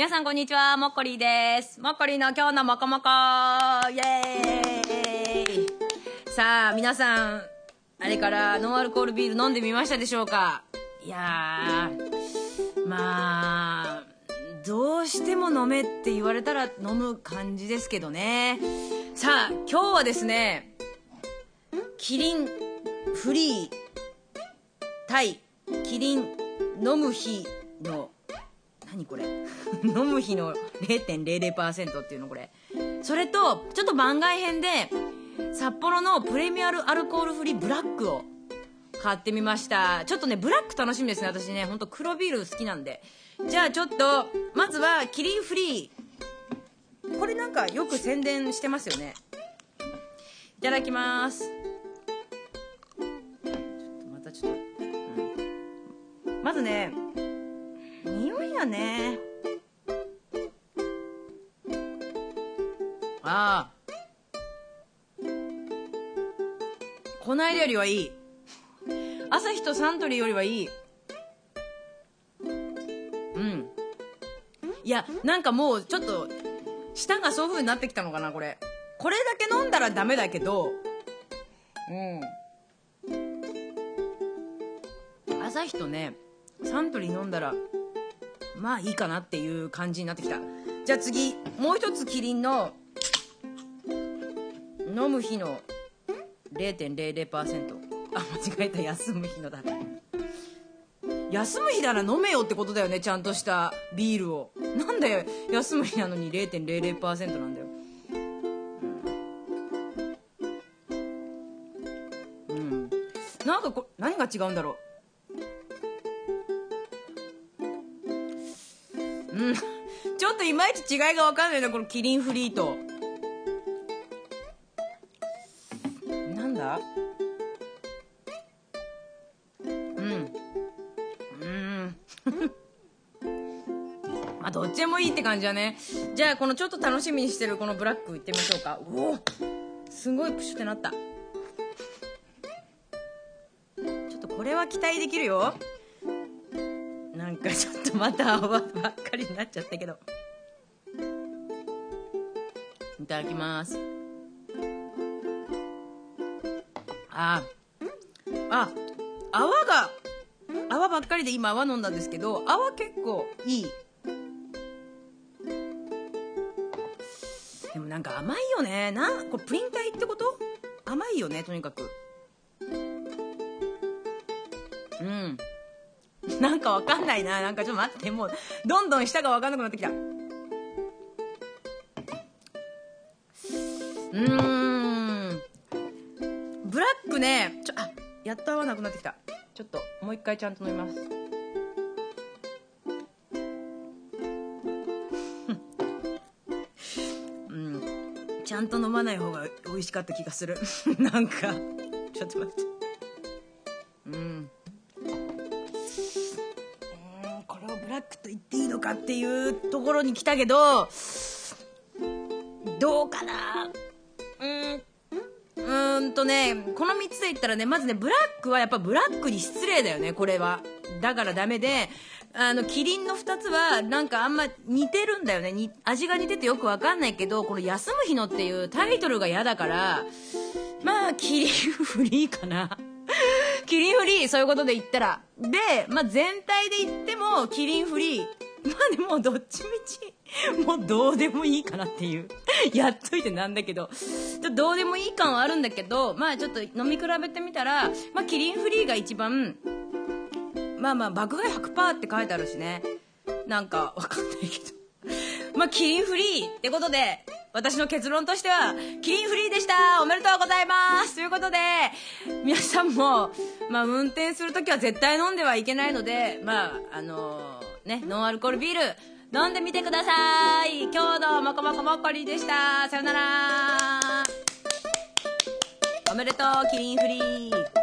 皆さんこんにちは、もっこりです。もっこりの今日のもこもこイエーイさあ、皆さん、あれからノンアルコールビール飲んでみましたでしょうか？いやー、まあ、どうしても飲めって言われたら飲む感じですけどね。さあ、今日はですね、キリンフリー対キリン飲む日の何これ？飲む日の0.00%っていうのこれ。それとちょっと番外編で札幌のプレミアルアルコールフリーブラックを買ってみました。ちょっとねブラック楽しみですね。私ねほんと黒ビール好きなんで。じゃあちょっとまずはキリンフリー。これなんかよく宣伝してますよね。いただきます。ちょっとまたちょっと、うん、まずね匂いがね。ああ。こないだよりはいい。朝日とサントリーよりはいい。うん。いやなんかもうちょっと舌がそういう風になってきたのかなこれ。これだけ飲んだらダメだけど。うん。朝日とねサントリー飲んだらまあいいかなっていう感じになってきた。じゃあ次もう一つキリンの飲む日の0.00%あ間違えた。休む日のだ休む日なら飲めよってことだよねちゃんとしたビールを。なんだよ休む日なのに0.00%なんだよ。うん。なんかこ何が違うんだろう。うん。ちょっといまいち違いが分かんないなこのキリンフリーとなんだ？うん。うん。まあどっちでもいいって感じだね。じゃあこのちょっと楽しみにしてるこのブラックいってみましょうか。おおすごいプシュってなった。ちょっとこれは期待できるよ。なんかちょっとまた泡ばっかりになっちゃったけど。いただきます。あ。あ。泡が泡ばっかりで今泡飲んだんですけど泡結構いい。でもなんか甘いよね。なこれプリン体ってこと？甘いよねとにかく。うん。なんかわかんないな。なんかちょっと待って、もう、どんどん下がわかんなくなってきた。うーん。ブラックね、ちょ、あ、やっと合わなくなってきた。ちょっと、もう一回ちゃんと飲みます。うん。ちゃんと飲まない方が美味しかった気がする。なんか、ちょっと待って。うん。と言っていいのかっていうところに来たけど、どうかな？うん、うーんとね、この3つで言ったらね、まずね、ブラックはやっぱブラックに失礼だよね、これは。だからダメで、あの、キリンの2つは、なんかあんま似てるんだよね。に味が似ててよくわかんないけど、この休む日のっていうタイトルが嫌だから、まあ、キリンフリーかな。キリンフリー、そういうことで言ったら。で、まあ全体で言っても、キリンフリー。まあでもどっちみち、もうどうでもいいかなっていう。やっといてなんだけど、ちょっとどうでもいい感はあるんだけど、まあちょっと飲み比べてみたら、まあキリンフリーが一番、まあまあ爆買い100%って書いてあるしね。なんかわかんないけど。まあキリンフリーってことで、私の結論としては、キリンフリーでした。おめでとうございます。ということで、皆さんも、まあ運転するときは絶対飲んではいけないので、まあ、あのーね、ノンアルコールビール、飲んでみてください。今日のもこもこもっこりでした。さよなら。おめでとうキリンフリー。